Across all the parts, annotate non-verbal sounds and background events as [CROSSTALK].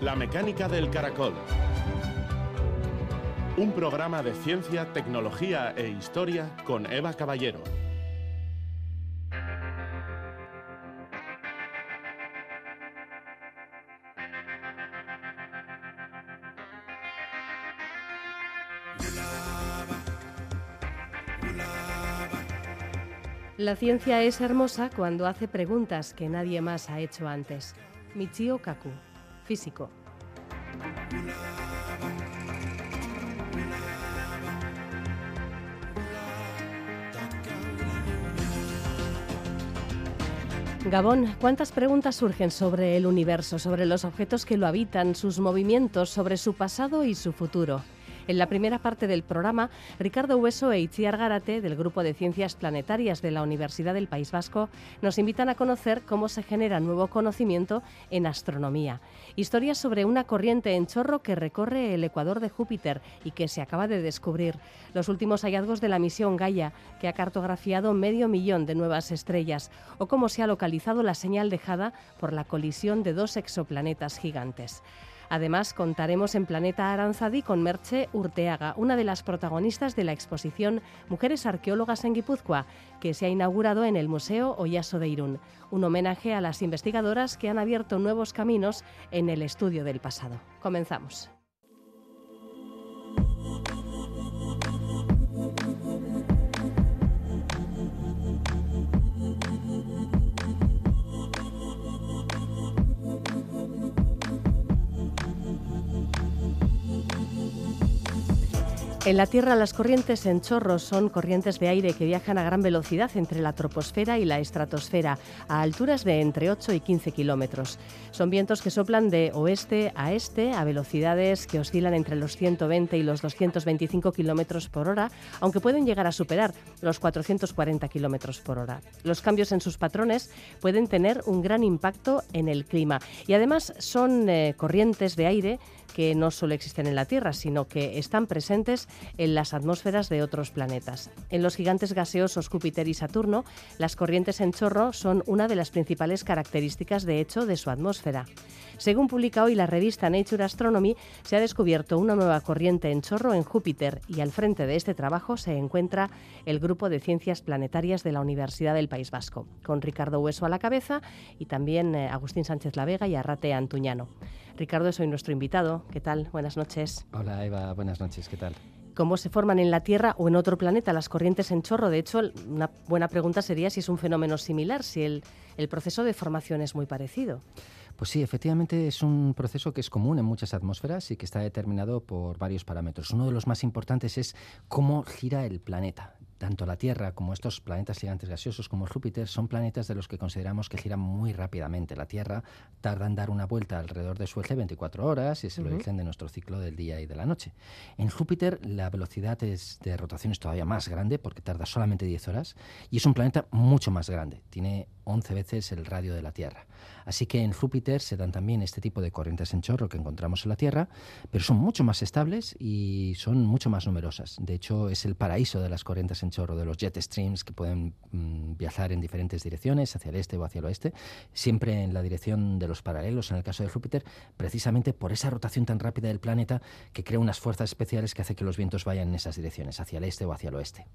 La mecánica del caracol. Un programa de ciencia, tecnología e historia con Eva Caballero. La ciencia es hermosa cuando hace preguntas que nadie más ha hecho antes. Michio Kaku, físico. Gabón, ¿cuántas preguntas surgen sobre el universo, sobre los objetos que lo habitan, sus movimientos, sobre su pasado y su futuro? En la primera parte del programa, Ricardo Hueso e Itziar Garate, del Grupo de Ciencias Planetarias de la Universidad del País Vasco, nos invitan a conocer cómo se genera nuevo conocimiento en astronomía. Historias sobre una corriente en chorro que recorre el ecuador de Júpiter y que se acaba de descubrir. Los últimos hallazgos de la misión Gaia, que ha cartografiado medio millón de nuevas estrellas. O cómo se ha localizado la señal dejada por la colisión de dos exoplanetas gigantes. Además, contaremos en Planeta Aranzadi con Merche Urteaga, una de las protagonistas de la exposición Mujeres Arqueólogas en Guipúzcoa, que se ha inaugurado en el Museo Oyaso de Irún, un homenaje a las investigadoras que han abierto nuevos caminos en el estudio del pasado. Comenzamos. En la Tierra las corrientes en chorros son corrientes de aire que viajan a gran velocidad entre la troposfera y la estratosfera, a alturas de entre 8 y 15 kilómetros. Son vientos que soplan de oeste a este a velocidades que oscilan entre los 120 y los 225 kilómetros por hora, aunque pueden llegar a superar los 440 kilómetros por hora. Los cambios en sus patrones pueden tener un gran impacto en el clima y además son eh, corrientes de aire que no solo existen en la Tierra, sino que están presentes en las atmósferas de otros planetas. En los gigantes gaseosos Júpiter y Saturno, las corrientes en chorro son una de las principales características de hecho de su atmósfera. Según publica hoy la revista Nature Astronomy, se ha descubierto una nueva corriente en chorro en Júpiter y al frente de este trabajo se encuentra el Grupo de Ciencias Planetarias de la Universidad del País Vasco, con Ricardo Hueso a la cabeza y también eh, Agustín Sánchez Lavega y Arrate Antuñano. Ricardo, soy nuestro invitado. ¿Qué tal? Buenas noches. Hola Eva, buenas noches. ¿Qué tal? cómo se forman en la Tierra o en otro planeta las corrientes en chorro. De hecho, una buena pregunta sería si es un fenómeno similar, si el, el proceso de formación es muy parecido. Pues sí, efectivamente es un proceso que es común en muchas atmósferas y que está determinado por varios parámetros. Uno de los más importantes es cómo gira el planeta. Tanto la Tierra como estos planetas gigantes gaseosos como Júpiter son planetas de los que consideramos que giran muy rápidamente. La Tierra tarda en dar una vuelta alrededor de su eje 24 horas y es el origen de nuestro ciclo del día y de la noche. En Júpiter la velocidad es de rotación es todavía más grande porque tarda solamente 10 horas y es un planeta mucho más grande. Tiene 11 veces el radio de la Tierra. Así que en Júpiter se dan también este tipo de corrientes en chorro que encontramos en la Tierra, pero son mucho más estables y son mucho más numerosas. De hecho, es el paraíso de las corrientes en chorro, de los jet streams que pueden mm, viajar en diferentes direcciones, hacia el este o hacia el oeste, siempre en la dirección de los paralelos, en el caso de Júpiter, precisamente por esa rotación tan rápida del planeta que crea unas fuerzas especiales que hace que los vientos vayan en esas direcciones, hacia el este o hacia el oeste.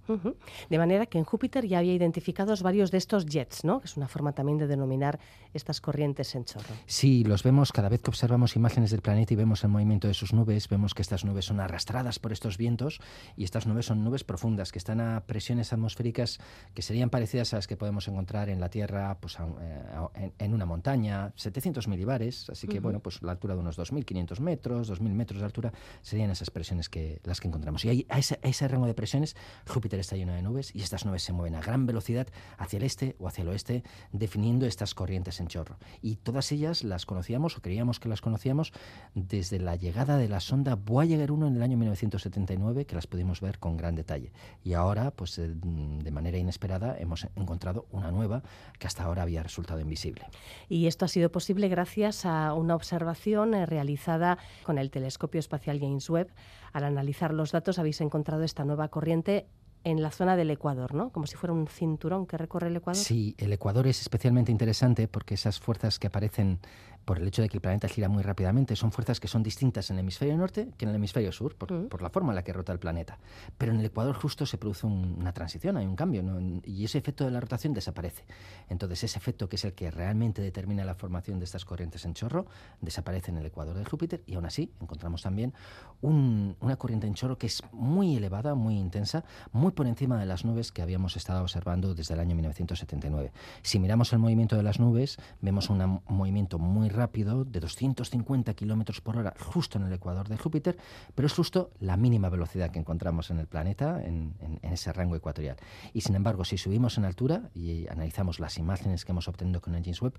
De manera que en Júpiter ya había identificados varios de estos jets, ¿no? Forma también de denominar estas corrientes en chorro. Sí, los vemos cada vez que observamos imágenes del planeta y vemos el movimiento de sus nubes, vemos que estas nubes son arrastradas por estos vientos y estas nubes son nubes profundas que están a presiones atmosféricas que serían parecidas a las que podemos encontrar en la Tierra pues, eh, en, una montaña, 700 milibares, así que bueno, pues la altura de unos 2.500 metros, 2.000 metros de altura, serían esas presiones que las que encontramos. Y ahí, a, ese, a ese rango de presiones, Júpiter está lleno de nubes y estas nubes se mueven a gran velocidad hacia el este o hacia el oeste, definiendo estas corrientes en chorro y todas ellas las conocíamos o creíamos que las conocíamos desde la llegada de la sonda Voyager 1 en el año 1979, que las pudimos ver con gran detalle. Y ahora, pues eh, de manera inesperada, hemos encontrado una nueva que hasta ahora había resultado invisible. Y esto ha sido posible gracias a una observación eh, realizada con el telescopio espacial James Webb. Al analizar los datos habéis encontrado esta nueva corriente en la zona del Ecuador, ¿no? Como si fuera un cinturón que recorre el Ecuador. Sí, el Ecuador es especialmente interesante porque esas fuerzas que aparecen por el hecho de que el planeta gira muy rápidamente. Son fuerzas que son distintas en el hemisferio norte que en el hemisferio sur, por, la forma en la que rota el planeta. Pero en el ecuador justo se produce una transición, hay un cambio, y ese efecto de la rotación desaparece. Entonces ese efecto que es el que realmente determina la formación de estas corrientes en chorro desaparece en el ecuador de Júpiter y aún así encontramos también una corriente en chorro que es muy elevada, muy intensa, muy por encima de las nubes que habíamos estado observando desde el año 1979. Si miramos el movimiento de las nubes, vemos un movimiento muy rápido de 250 kilómetros por hora justo en el ecuador de Júpiter, pero es justo la mínima velocidad que encontramos en el planeta en, ese rango ecuatorial. Y sin embargo, si subimos en altura y analizamos las imágenes que hemos obtenido con el James Webb,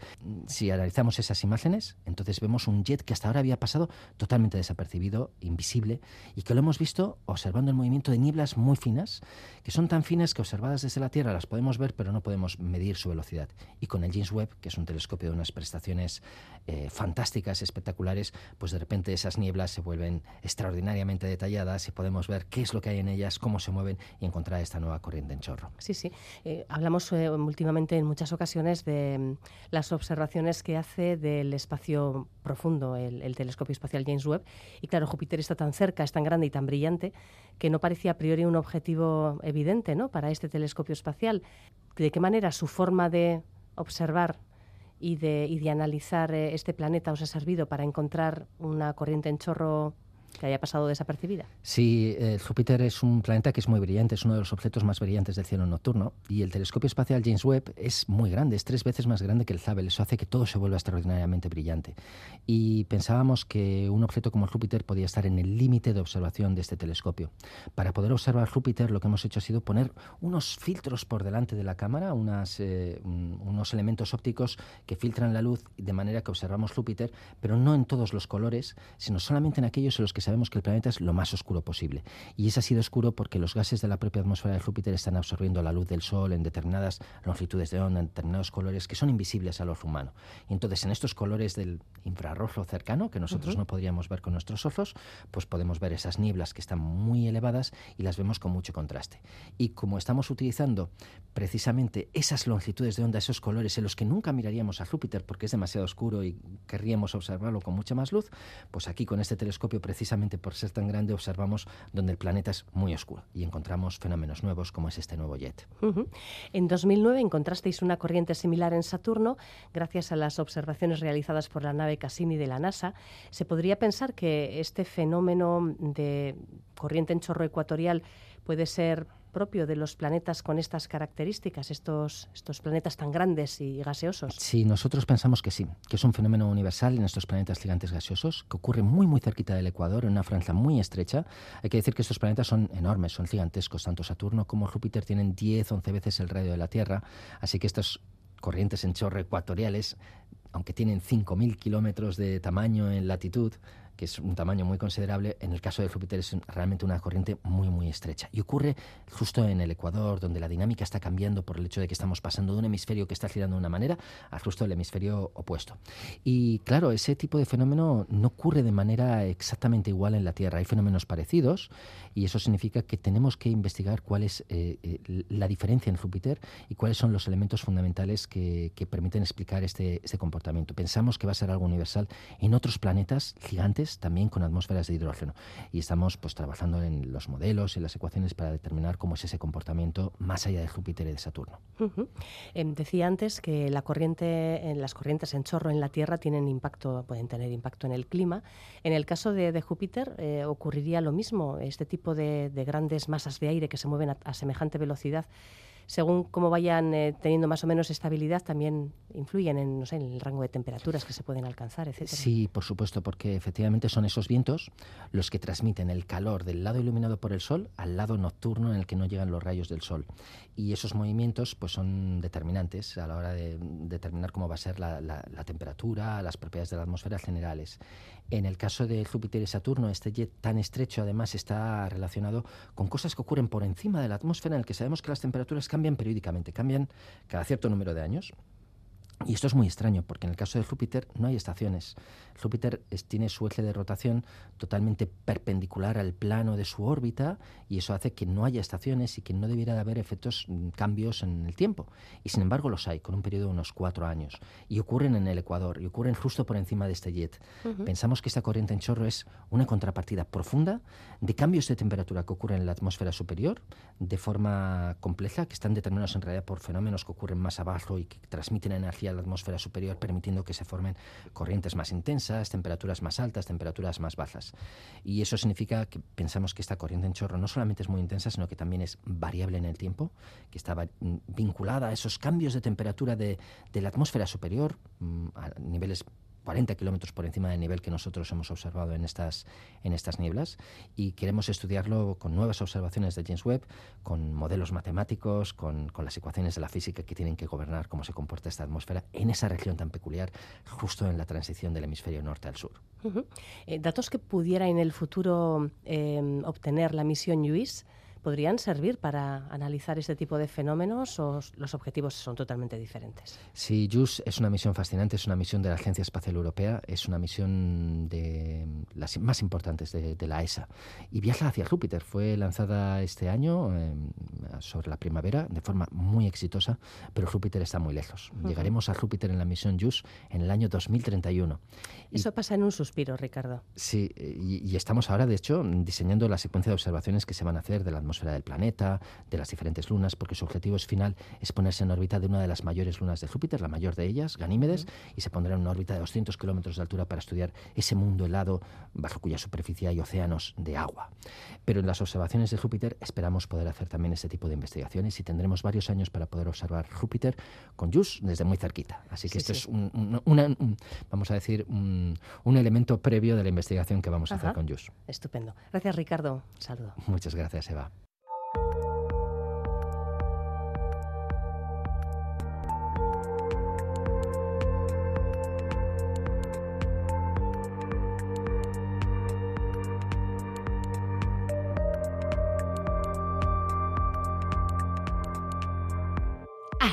si analizamos esas imágenes, entonces vemos un jet que hasta ahora había pasado totalmente desapercibido, invisible, y que lo hemos visto observando el movimiento de nieblas muy finas, que son tan finas que observadas desde la Tierra las podemos ver, pero no podemos medir su velocidad. Y con el James Webb, que es un telescopio de unas prestaciones eh, fantásticas, espectaculares, pues de repente esas nieblas se vuelven extraordinariamente detalladas y podemos ver qué es lo que hay en ellas, cómo se mueven y encontrar esta nueva corriente en chorro. Sí, sí. Eh, hablamos eh, últimamente en muchas ocasiones de mm, las observaciones que hace del espacio profundo el, telescopio espacial James Webb. Y claro, Júpiter está tan cerca, es tan grande y tan brillante que no parecía a priori un objetivo evidente ¿no? para este telescopio espacial. ¿De qué manera su forma de observar y de, y de analizar eh, este planeta os ha servido para encontrar una corriente en chorro que haya pasado desapercibida. Sí, eh, Júpiter es un planeta que es muy brillante, es uno de los objetos más brillantes del cielo nocturno y el telescopio espacial James Webb es muy grande, es tres veces más grande que el Hubble, eso hace que todo se vuelva extraordinariamente brillante. Y pensábamos que un objeto como Júpiter podía estar en el límite de observación de este telescopio. Para poder observar Júpiter lo que hemos hecho ha sido poner unos filtros por delante de la cámara, unas, eh, unos elementos ópticos que filtran la luz de manera que observamos Júpiter, pero no en todos los colores, sino solamente en aquellos en los que sabemos que el planeta es lo más oscuro posible. Y es así de oscuro porque los gases de la propia atmósfera de Júpiter están absorbiendo la luz del Sol en determinadas longitudes de onda, en determinados colores que son invisibles al ojo humano. Y entonces en estos colores del infrarrojo cercano, que nosotros no podríamos ver con nuestros ojos, pues podemos ver esas nieblas que están muy elevadas y las vemos con mucho contraste. Y como estamos utilizando precisamente esas longitudes de onda, esos colores en los que nunca miraríamos a Júpiter porque es demasiado oscuro y querríamos observarlo con mucha más luz, pues aquí con este telescopio precisamente por ser tan grande observamos donde el planeta es muy oscuro y encontramos fenómenos nuevos como es este nuevo jet. En 2009 encontrasteis una corriente similar en Saturno gracias a las observaciones realizadas por la nave Cassini de la NASA. Se podría pensar que este fenómeno de corriente en chorro ecuatorial puede ser propio de los planetas con estas características, estos, estos planetas tan grandes y gaseosos? Sí, nosotros pensamos que sí, que es un fenómeno universal en estos planetas gigantes gaseosos, que ocurre muy, muy cerquita del Ecuador, en una franja muy estrecha. Hay que decir que estos planetas son enormes, son gigantescos, tanto Saturno como Júpiter tienen 10, 11 veces el radio de la Tierra, así que estas corrientes en chorro ecuatoriales, aunque tienen 5.000 kilómetros de tamaño en latitud, que es un tamaño muy considerable, en el caso de Júpiter es realmente una corriente muy, muy estrecha. Y ocurre justo en el Ecuador, donde la dinámica está cambiando por el hecho de que estamos pasando de un hemisferio que está girando de una manera a justo el hemisferio opuesto. Y claro, ese tipo de fenómeno no ocurre de manera exactamente igual en la Tierra. Hay fenómenos parecidos y eso significa que tenemos que investigar cuál es eh, eh, la diferencia en Júpiter y cuáles son los elementos fundamentales que, permiten explicar este, este comportamiento. Pensamos que va a ser algo universal en otros planetas gigantes también con atmósferas de hidrógeno. Y estamos pues trabajando en los modelos y las ecuaciones para determinar cómo es ese comportamiento más allá de Júpiter y de Saturno. Em, decía antes que la corriente, en las corrientes en chorro en la Tierra tienen impacto, pueden tener impacto en el clima. En el caso de, Júpiter eh, ocurriría lo mismo. Este tipo de, grandes masas de aire que se mueven a semejante velocidad según cómo vayan eh, teniendo más o menos estabilidad, también influyen en, no sé, en el rango de temperaturas que se pueden alcanzar, etc. Sí, por supuesto, porque efectivamente son esos vientos los que transmiten el calor del lado iluminado por el sol al lado nocturno en el que no llegan los rayos del sol. Y esos movimientos pues, son determinantes a la hora de determinar cómo va a ser la, la temperatura, las propiedades de la atmósfera generales. En el caso de Júpiter y Saturno, este jet tan estrecho además está relacionado con cosas que ocurren por encima de la atmósfera en el que sabemos que las temperaturas cambian periódicamente, cambian cada cierto número de años. Y esto es muy extraño, porque en el caso de Júpiter no hay estaciones. Júpiter tiene su eje de rotación totalmente perpendicular al plano de su órbita y eso hace que no haya estaciones y que no debiera de haber efectos, mm, cambios en el tiempo. Y sin embargo los hay, con un periodo de unos cuatro años. Y ocurren en el Ecuador y ocurren justo por encima de este jet. Pensamos que esta corriente en chorro es una contrapartida profunda de cambios de temperatura que ocurren en la atmósfera superior de forma compleja, que están determinados en realidad por fenómenos que ocurren más abajo y que transmiten energía a la atmósfera superior, permitiendo que se formen corrientes más intensas, temperaturas más altas, temperaturas más bajas. Y eso significa que pensamos que esta corriente en chorro no solamente es muy intensa, sino que también es variable en el tiempo, que está vinculada a esos cambios de temperatura de, de la atmósfera superior mm, a niveles 40 kilómetros por encima del nivel que nosotros hemos observado en estas, en estas nieblas y queremos estudiarlo con nuevas observaciones de James Webb, con modelos matemáticos, con, con, las ecuaciones de la física que tienen que gobernar cómo se comporta esta atmósfera en esa región tan peculiar, justo en la transición del hemisferio norte al sur. Eh, datos que pudiera en el futuro eh, obtener la misión JUICE podrían servir para analizar este tipo de fenómenos o los objetivos son totalmente diferentes? Sí, JUICE es una misión fascinante, es una misión de la Agencia Espacial Europea, es una misión de las más importantes de, la ESA y viaja hacia Júpiter. Fue lanzada este año em, sobre la primavera de forma muy exitosa, pero Júpiter está muy lejos. Llegaremos a Júpiter en la misión JUICE en el año 2031. Eso pasa en un suspiro, Ricardo. Sí, y, y, estamos ahora, de hecho, diseñando la secuencia de observaciones que se van a hacer de la atmósfera del planeta, de las diferentes lunas, porque su objetivo es final es ponerse en órbita de una de las mayores lunas de Júpiter, la mayor de ellas, Ganímedes, y se pondrá en una órbita de 200 kilómetros de altura para estudiar ese mundo helado bajo cuya superficie hay océanos de agua. Pero en las observaciones de Júpiter esperamos poder hacer también ese tipo de investigaciones y tendremos varios años para poder observar Júpiter con JUICE desde muy cerquita. Así que esto es un, vamos a decir, un, elemento previo de la investigación que vamos a hacer con JUICE. Estupendo. Gracias, Ricardo. saludo. Muchas gracias, Eva.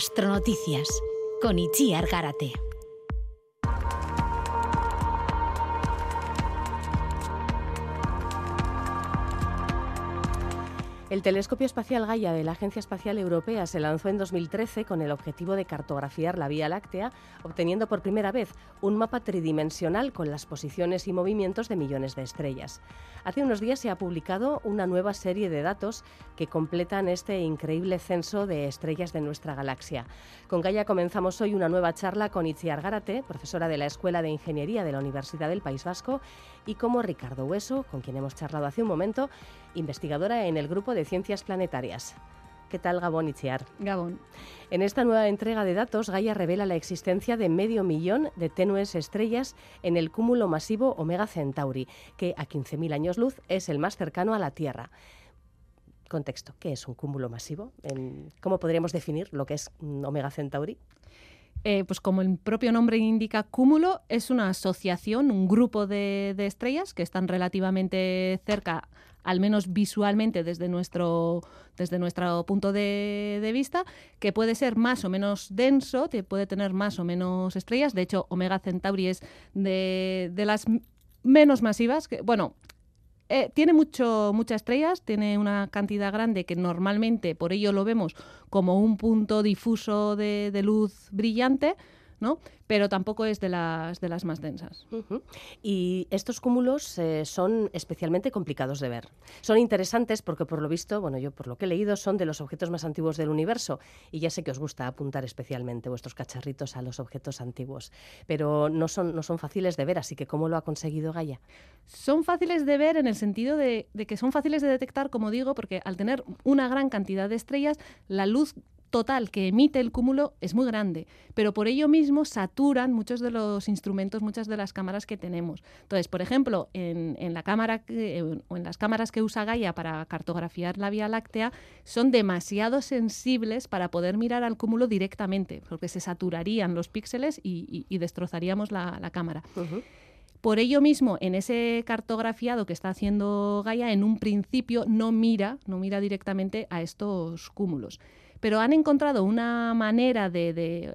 Astronoticias con Itziar Garate. El telescopio espacial Gaia de la Agencia Espacial Europea se lanzó en 2013 con el objetivo de cartografiar la Vía Láctea, obteniendo por primera vez un mapa tridimensional con las posiciones y movimientos de millones de estrellas. Hace unos días se ha publicado una nueva serie de datos que completan este increíble censo de estrellas de nuestra galaxia. Con Gaia comenzamos hoy una nueva charla con Itziar Gárate, profesora de la Escuela de Ingeniería de la Universidad del País Vasco, y como Ricardo Hueso, con quien hemos charlado hace un momento, investigadora en el Grupo de Ciencias Planetarias. ¿Qué tal, Gabón Itziar? Gabón. En esta nueva entrega de datos, Gaia revela la existencia de medio millón de tenues estrellas en el cúmulo masivo Omega Centauri, que a 15.000 años luz es el más cercano a la Tierra. Contexto, ¿qué es un cúmulo masivo? ¿Cómo podríamos definir lo que es Omega Centauri? Eh, pues como el propio nombre indica, cúmulo es una asociación, un grupo de, estrellas que están relativamente cerca, al menos visualmente desde nuestro, desde nuestro punto de, vista, que puede ser más o menos denso, que puede tener más o menos estrellas. De hecho, Omega Centauri es de, de las menos masivas, que, bueno, eh, tiene mucho, muchas estrellas, tiene una cantidad grande que normalmente por ello lo vemos como un punto difuso de, de luz brillante, ¿no? Pero tampoco es de las, de las más densas. Y estos cúmulos eh, son especialmente complicados de ver. Son interesantes porque, por lo visto, bueno, yo por lo que he leído, son de los objetos más antiguos del universo. Y ya sé que os gusta apuntar especialmente vuestros cacharritos a los objetos antiguos. Pero no son, no son fáciles de ver, así que ¿cómo lo ha conseguido Gaia? Son fáciles de ver en el sentido de, de que son fáciles de detectar, como digo, porque al tener una gran cantidad de estrellas, la luz total que emite el cúmulo es muy grande, pero por ello mismo saturan muchos de los instrumentos, muchas de las cámaras que tenemos. Entonces, por ejemplo, en, la cámara o en las cámaras que usa Gaia para cartografiar la Vía Láctea, son demasiado sensibles para poder mirar al cúmulo directamente, porque se saturarían los píxeles y, destrozaríamos la, cámara. Por ello mismo, en ese cartografiado que está haciendo Gaia, en un principio no mira, no mira directamente a estos cúmulos pero han encontrado una manera de,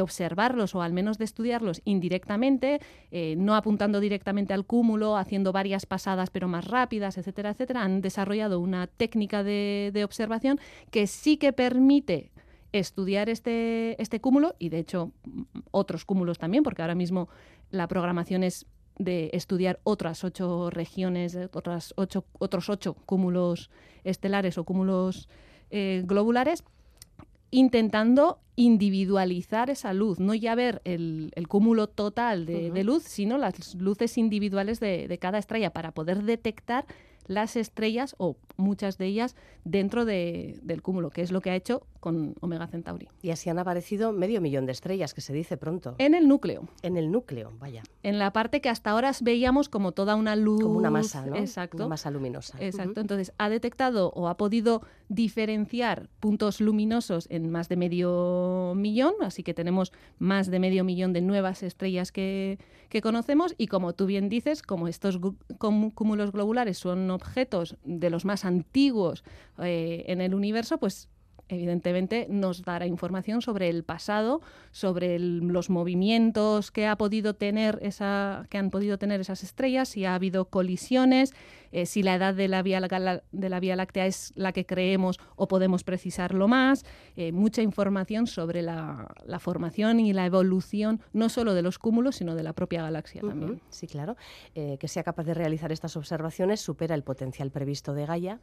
observarlos o al menos de estudiarlos indirectamente, eh, no apuntando directamente al cúmulo, haciendo varias pasadas pero más rápidas, etcétera, etcétera. Han desarrollado una técnica de, observación que sí que permite estudiar este, este cúmulo y de hecho otros cúmulos también, porque ahora mismo la programación es de estudiar otras ocho regiones, otras ocho, otros ocho cúmulos estelares o cúmulos eh, globulares, intentando individualizar esa luz, no ya ver el, cúmulo total de, luz, sino las luces individuales de, cada estrella para poder detectar las estrellas o muchas de ellas dentro del cúmulo, que es lo que ha hecho con Omega Centauri. Y así han aparecido medio millón de estrellas, que se dice pronto. En el núcleo. En el núcleo, vaya. En la parte que hasta ahora veíamos como toda una luz. Como una masa, ¿no? Exacto. Una masa luminosa. Exacto. Entonces, ha detectado o ha podido diferenciar puntos luminosos en más de medio millón, así que tenemos más de medio millón de nuevas estrellas que, que conocemos y como tú bien dices, como estos cúmulos globulares son objetos de los más antiguos eh, en el universo, pues evidentemente nos dará información sobre el pasado, sobre los movimientos que ha podido tener esa, que han podido tener esas estrellas, si ha habido colisiones, eh, si la edad de la, vía, de la Vía Láctea es la que creemos o podemos precisarlo más, eh, mucha información sobre la, formación y la evolución no solo de los cúmulos, sino de la propia galaxia también. Sí, claro. Eh, que sea capaz de realizar estas observaciones supera el potencial previsto de Gaia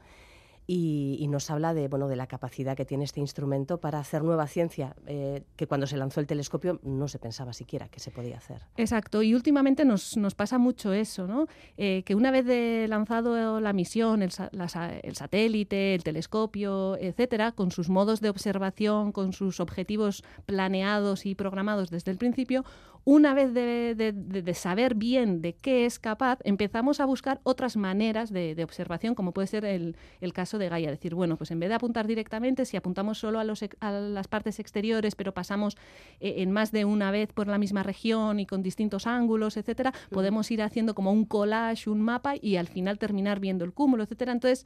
y, nos habla de, bueno, de la capacidad que tiene este instrumento para hacer nueva ciencia, eh, que cuando se lanzó el telescopio no se pensaba siquiera que se podía hacer. Exacto, y últimamente nos, nos pasa mucho eso, ¿no? Eh, que una vez de lanzado la misión, el, el satélite, el telescopio, etcétera, con sus modos de observación, con sus objetivos planeados y programados desde el principio, una vez de, saber bien de qué es capaz, empezamos a buscar otras maneras de, observación, como puede ser el, caso de Gaia. Decir, bueno, pues en vez de apuntar directamente, si apuntamos solo a, los, a las partes exteriores, pero pasamos eh, en más de una vez por la misma región y con distintos ángulos, etcétera, podemos ir haciendo como un collage, un mapa y al final terminar viendo el cúmulo, etcétera. Entonces,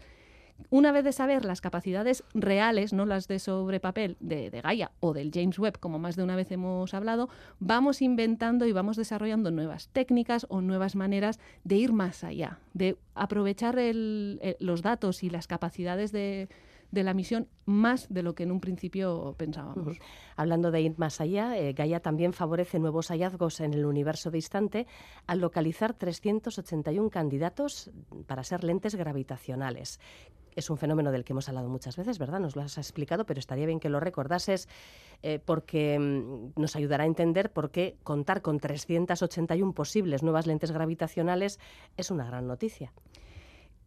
una vez de saber las capacidades reales, no las de sobre papel de, Gaia o del James Webb, como más de una vez hemos hablado, vamos inventando y vamos desarrollando nuevas técnicas o nuevas maneras de ir más allá, de aprovechar los datos y las capacidades de, la misión más de lo que en un principio pensábamos. Hablando de ir más allá, eh, Gaia también favorece nuevos hallazgos en el universo distante al localizar 381 candidatos para ser lentes gravitacionales es un fenómeno del que hemos hablado muchas veces, ¿verdad? Nos lo has explicado, pero estaría bien que lo recordases eh, porque mm, nos ayudará a entender por qué contar con 381 posibles nuevas lentes gravitacionales es una gran noticia.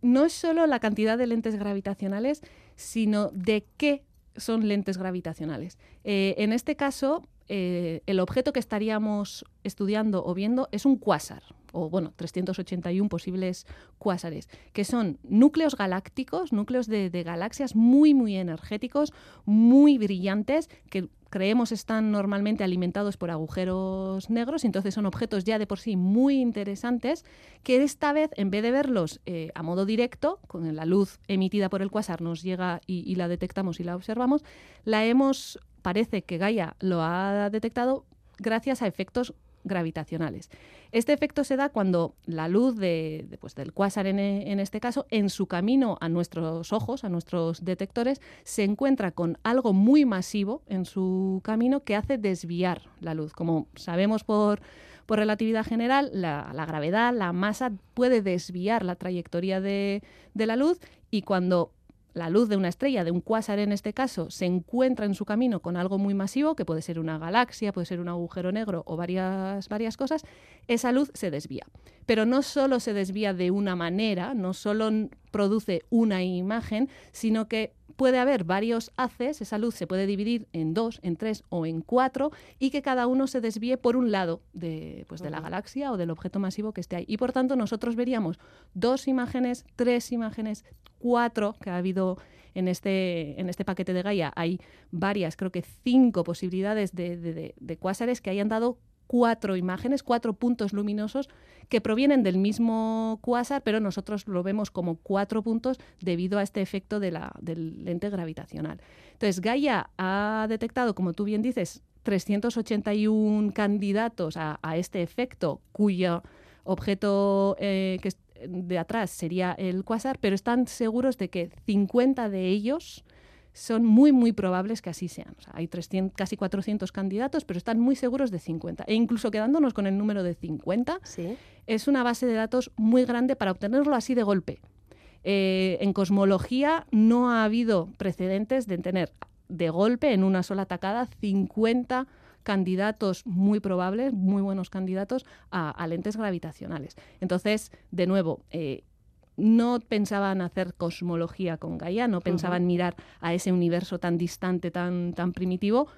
No es solo la cantidad de lentes gravitacionales, sino de qué son lentes gravitacionales. Eh, en este caso, eh, el objeto que estaríamos estudiando o viendo es un cuásar, o bueno, 381 posibles cuásares, que son núcleos galácticos, núcleos de, galaxias muy, muy energéticos, muy brillantes, que creemos están normalmente alimentados por agujeros negros, entonces son objetos ya de por sí muy interesantes, que esta vez, en vez de verlos eh, a modo directo, con la luz emitida por el cuásar nos llega y, y la detectamos y la observamos, la hemos, parece que Gaia lo ha detectado gracias a efectos gravitacionales. Este efecto se da cuando la luz de, pues, del cuásar, en, en, este caso, en su camino a nuestros ojos, a nuestros detectores, se encuentra con algo muy masivo en su camino que hace desviar la luz. Como sabemos por, por relatividad general, la, gravedad, la masa puede desviar la trayectoria de, de la luz y cuando la luz de una estrella, de un cuásar en este caso, se encuentra en su camino con algo muy masivo, que puede ser una galaxia, puede ser un agujero negro o varias, varias cosas, esa luz se desvía. Pero no solo se desvía de una manera, no solo produce una imagen, sino que puede haber varios haces, esa luz se puede dividir en dos, en tres o en cuatro y que cada uno se desvíe por un lado de, pues, de la galaxia o del objeto masivo que esté ahí. Y por tanto nosotros veríamos dos imágenes, tres imágenes, cuatro que ha habido en este, en este paquete de Gaia. Hay varias, creo que cinco posibilidades de, de, de cuásares que hayan dado cuatro imágenes, cuatro puntos luminosos que provienen del mismo cuásar, pero nosotros lo vemos como cuatro puntos debido a este efecto de la, del lente gravitacional. Entonces, Gaia ha detectado, como tú bien dices, 381 candidatos a, este efecto, cuyo objeto eh, de atrás sería el cuásar, pero están seguros de que 50 de ellos son muy, muy probables que así sean. hay 300, casi 400 candidatos, pero están muy seguros de 50. E incluso quedándonos con el número de 50, es una base de datos muy grande para obtenerlo así de golpe. Eh, en cosmología no ha habido precedentes de tener de golpe en una sola atacada 50 candidatos muy probables, muy buenos candidatos a, lentes gravitacionales. Entonces, de nuevo, eh, no pensaban hacer cosmología con Gaia, no pensaban mirar a ese universo tan distante, tan, tan primitivo,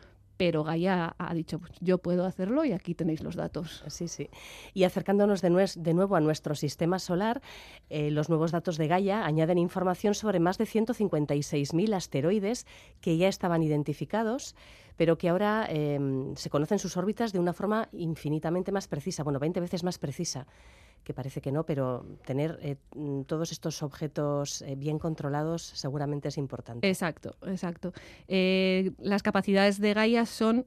pero Gaia ha dicho, pues, yo puedo hacerlo y aquí tenéis los datos. Sí, sí. Y acercándonos de, de nuevo a nuestro sistema solar, eh, los nuevos datos de Gaia añaden información sobre más de 156.000 asteroides que ya estaban identificados, pero que ahora em, se conocen sus órbitas de una forma infinitamente más precisa, bueno, 20 veces más precisa que parece que no, pero tener eh, mm, todos estos objetos eh, bien controlados seguramente es importante. Exacto, exacto. Eh, las capacidades de Gaia son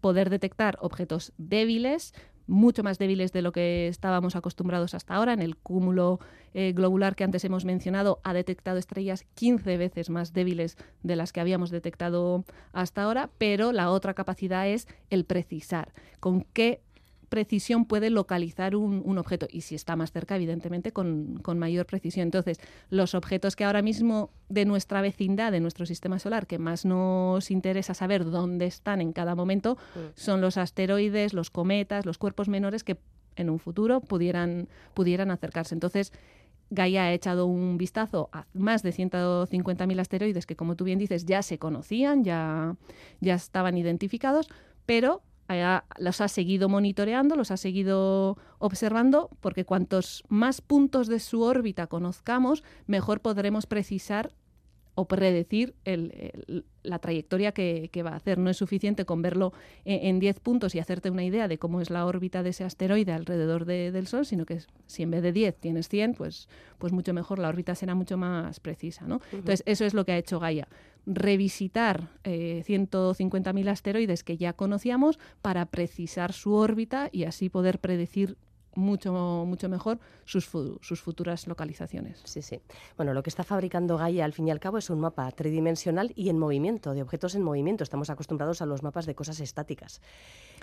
poder detectar objetos débiles, mucho más débiles de lo que estábamos acostumbrados hasta ahora. En el cúmulo globular que antes hemos mencionado ha detectado estrellas 15 veces más débiles de las que habíamos detectado hasta ahora, pero la otra capacidad es el precisar. ¿Con qué precisión puede localizar un, objeto y si está más cerca, evidentemente, con, mayor precisión. Entonces, los objetos que ahora mismo de nuestra vecindad, de nuestro sistema solar, que más nos interesa saber dónde están en cada momento, mm. son los asteroides, los cometas, los cuerpos menores que en un futuro pudieran, pudieran acercarse. Entonces, Gaia ha echado un vistazo a más de 150.000 asteroides que, como tú bien dices, ya se conocían, ya, ya estaban identificados, pero los ha seguido monitoreando, los ha seguido observando, porque cuantos más puntos de su órbita conozcamos, mejor podremos precisar o predecir la trayectoria que, va a hacer. No es suficiente con verlo en 10 puntos y hacerte una idea de cómo es la órbita de ese asteroide alrededor del Sol, sino que si en vez de 10 tienes 100, pues, pues mucho mejor, la órbita será mucho más precisa. ¿no? Entonces, eso es lo que ha hecho Gaia revisitar eh, 150.000 asteroides que ya conocíamos para precisar su órbita y así poder predecir mucho, mucho mejor sus, sus futuras localizaciones. Sí, sí. Bueno, lo que está fabricando Gaia al fin y al cabo es un mapa tridimensional y en movimiento, de objetos en movimiento. Estamos acostumbrados a los mapas de cosas estáticas.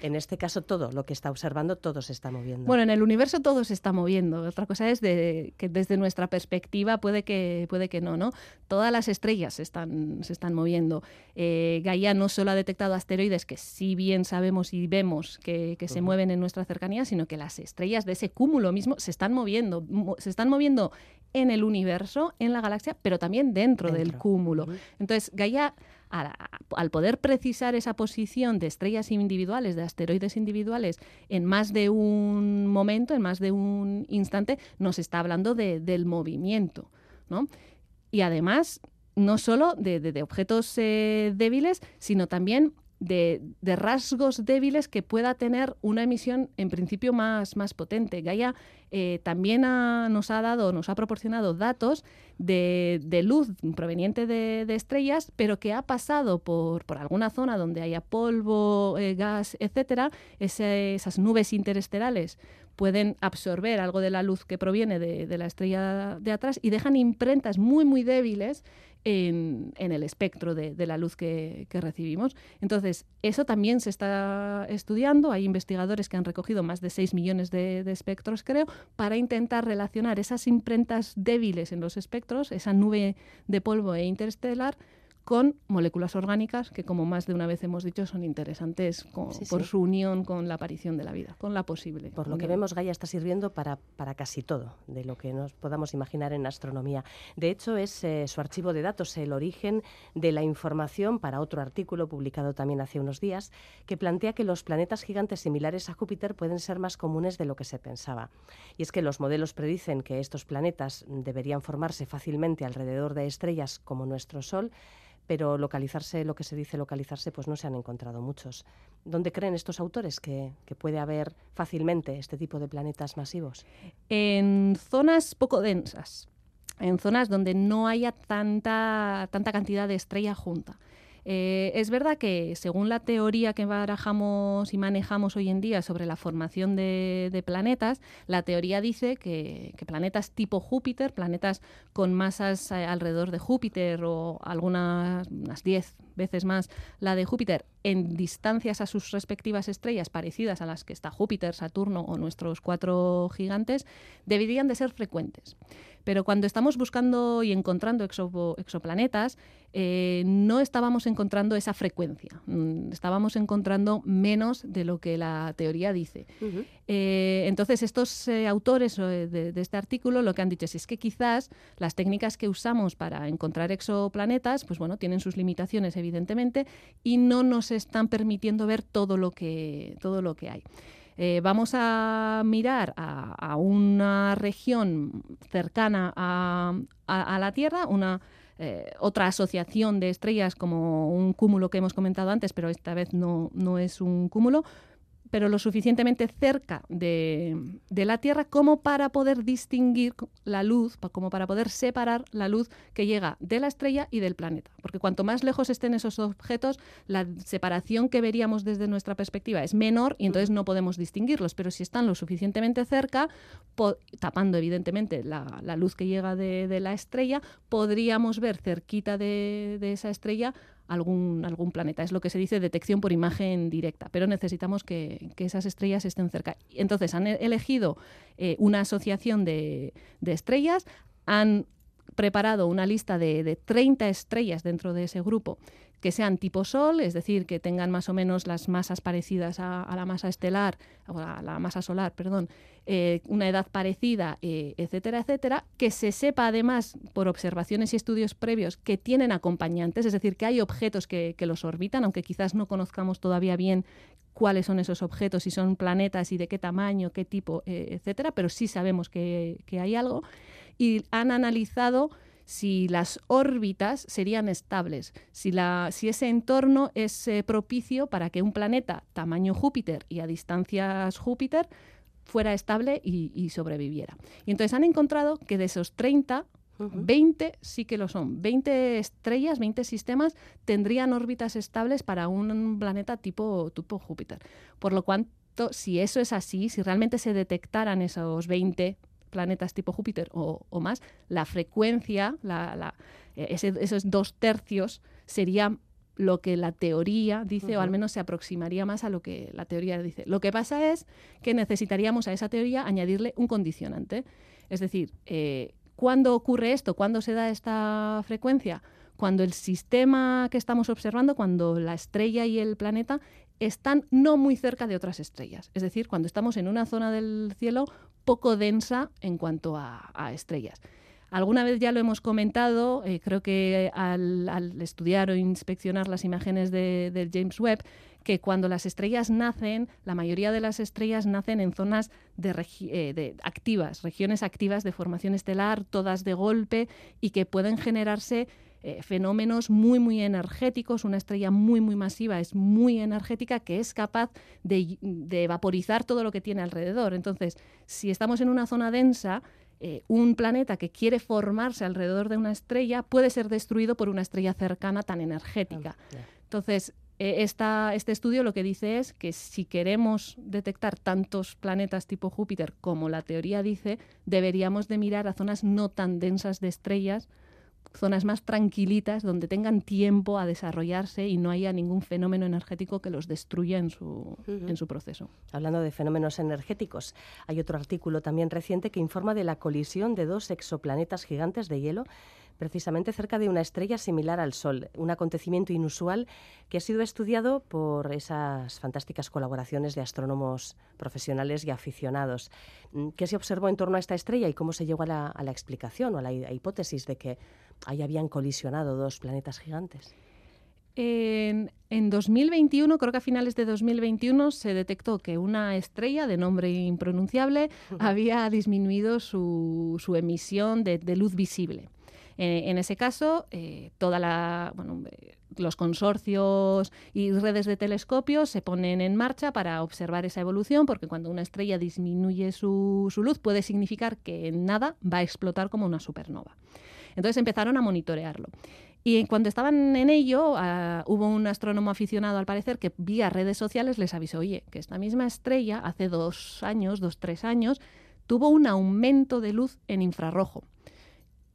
En este caso, todo lo que está observando, todo se está moviendo. Bueno, en el universo todo se está moviendo. Otra cosa es de, que desde nuestra perspectiva puede que, puede que no, ¿no? Todas las estrellas se están, se están moviendo. Eh, Gaia no solo ha detectado asteroides que sí bien sabemos y vemos que, se mueven en nuestra cercanía, sino que las estrellas de ese cúmulo mismo se están moviendo. Se están moviendo en el universo, en la galaxia, pero también dentro, del cúmulo. Entonces, Gaia al, poder precisar esa posición de estrellas individuales, de asteroides individuales, en más de un momento, en más de un instante, nos está hablando del movimiento. ¿no? Y además, no solo de, objetos eh, débiles, sino también de, rasgos débiles que pueda tener una emisión en principio más, más potente. Gaia eh, también nos ha dado, nos ha proporcionado datos de, luz proveniente de, estrellas, pero que ha pasado por, alguna zona donde haya polvo, eh, gas, etcétera, esas nubes interesterales pueden absorber algo de la luz que proviene de, la estrella de atrás y dejan imprentas muy, muy débiles en, el espectro de, la luz que, recibimos. Entonces, eso también se está estudiando. Hay investigadores que han recogido más de 6 millones de, de espectros, creo, para intentar relacionar esas imprentas débiles en los espectros, esa nube de polvo e interestelar, con moléculas orgánicas que, como más de una vez hemos dicho, son interesantes por su unión con la aparición de la vida, con la posible. Por lo que vemos, Gaia está sirviendo para, para, casi todo de lo que nos podamos imaginar en astronomía. De hecho, es eh, su archivo de datos el origen de la información para otro artículo publicado también hace unos días que plantea que los planetas gigantes similares a Júpiter pueden ser más comunes de lo que se pensaba. Y es que los modelos predicen que estos planetas deberían formarse fácilmente alrededor de estrellas como nuestro Sol, pero localizarse, lo que se dice localizarse, pues no se han encontrado muchos. ¿Dónde creen estos autores que, puede haber fácilmente este tipo de planetas masivos? En zonas poco densas, en zonas donde no haya tanta, tanta cantidad de estrella junta. Eh, es verdad que según la teoría que barajamos y manejamos hoy en día sobre la formación de, planetas, la teoría dice que, planetas tipo Júpiter, planetas con masas eh, alrededor de Júpiter o algunas unas 10 veces más la de Júpiter en distancias a sus respectivas estrellas parecidas a las que está Júpiter, Saturno o nuestros cuatro gigantes, deberían de ser frecuentes. Pero cuando estamos buscando y encontrando exoplanetas, eh, no estábamos encontrando esa frecuencia, mm, estábamos encontrando menos de lo que la teoría dice. Eh, entonces, estos eh, autores de, de, este artículo lo que han dicho es, es, que quizás las técnicas que usamos para encontrar exoplanetas, pues bueno, tienen sus limitaciones evidentemente y no nos están permitiendo ver todo lo que, todo lo que hay. Eh, vamos a mirar a, una región cercana a, la Tierra, una eh, otra asociación de estrellas como un cúmulo que hemos comentado antes, pero esta vez no, no es un cúmulo, pero lo suficientemente cerca de, la Tierra como para poder distinguir la luz, como para poder separar la luz que llega de la estrella y del planeta. Porque cuanto más lejos estén esos objetos, la separación que veríamos desde nuestra perspectiva es menor y entonces no podemos distinguirlos. Pero si están lo suficientemente cerca, tapando evidentemente la, luz que llega de, la estrella, podríamos ver cerquita de esa estrella algún, algún planeta. Es lo que se dice detección por imagen directa, pero necesitamos que, esas estrellas estén cerca. Entonces han elegido eh, una asociación de, estrellas, han preparado una lista de, de 30 estrellas dentro de ese grupo que sean tipo Sol, es decir, que tengan más o menos las masas parecidas a, la masa estelar, o a la masa solar, perdón, eh, una edad parecida, eh, etcétera, etcétera, que se sepa además por observaciones y estudios previos que tienen acompañantes, es decir, que hay objetos que, los orbitan, aunque quizás no conozcamos todavía bien cuáles son esos objetos, si son planetas y de qué tamaño, qué tipo, eh, etcétera, pero sí sabemos que hay algo. Y han analizado si las órbitas serían estables, si, la, si ese entorno es eh, propicio para que un planeta tamaño Júpiter y a distancias Júpiter fuera estable y, sobreviviera. Y entonces han encontrado que de esos 30, 20 sí que lo son. 20 estrellas, 20 sistemas tendrían órbitas estables para un planeta tipo, tipo Júpiter. Por lo cuanto, si eso es así, si realmente se detectaran esos 20 planetas tipo Júpiter o, más, la frecuencia, eh, esos dos tercios, sería lo que la teoría dice, o al menos se aproximaría más a lo que la teoría dice. Lo que pasa es que necesitaríamos a esa teoría añadirle un condicionante. Es decir, eh, ¿cuándo ocurre esto? ¿Cuándo se da esta frecuencia? Cuando el sistema que estamos observando, cuando la estrella y el planeta están no muy cerca de otras estrellas. Es decir, cuando estamos en una zona del cielo poco densa en cuanto a, estrellas. Alguna vez ya lo hemos comentado, eh, creo que al, estudiar o inspeccionar las imágenes de, James Webb, que cuando las estrellas nacen, la mayoría de las estrellas nacen en zonas de, eh, de activas, regiones activas de formación estelar, todas de golpe, y que pueden generarse eh, fenómenos muy, muy energéticos. Una estrella muy, muy masiva es muy energética que es capaz de, de vaporizar todo lo que tiene alrededor. Entonces, si estamos en una zona densa, eh, un planeta que quiere formarse alrededor de una estrella puede ser destruido por una estrella cercana tan energética. Entonces, eh, este estudio lo que dice es que si queremos detectar tantos planetas tipo Júpiter como la teoría dice, deberíamos de mirar a zonas no tan densas de estrellas zonas más tranquilitas donde tengan tiempo a desarrollarse y no haya ningún fenómeno energético que los destruya en su, en su proceso. Hablando de fenómenos energéticos, hay otro artículo también reciente que informa de la colisión de dos exoplanetas gigantes de hielo precisamente cerca de una estrella similar al Sol, un acontecimiento inusual que ha sido estudiado por esas fantásticas colaboraciones de astrónomos profesionales y aficionados. Mm, ¿Qué se observó en torno a esta estrella y cómo se llegó a la, explicación o a la hipótesis de que ahí habían colisionado dos planetas gigantes? En, 2021, creo que a finales de 2021, se detectó que una estrella de nombre impronunciable había disminuido su, emisión de, luz visible. Eh, en ese caso, eh, toda la, los consorcios y redes de telescopios se ponen en marcha para observar esa evolución, porque cuando una estrella disminuye su, su luz puede significar que en nada va a explotar como una supernova. Entonces empezaron a monitorearlo. Y cuando estaban en ello, ah, hubo un astrónomo aficionado, al parecer, que vía redes sociales les avisó, oye, que esta misma estrella hace dos años, dos, tres años, tuvo un aumento de luz en infrarrojo.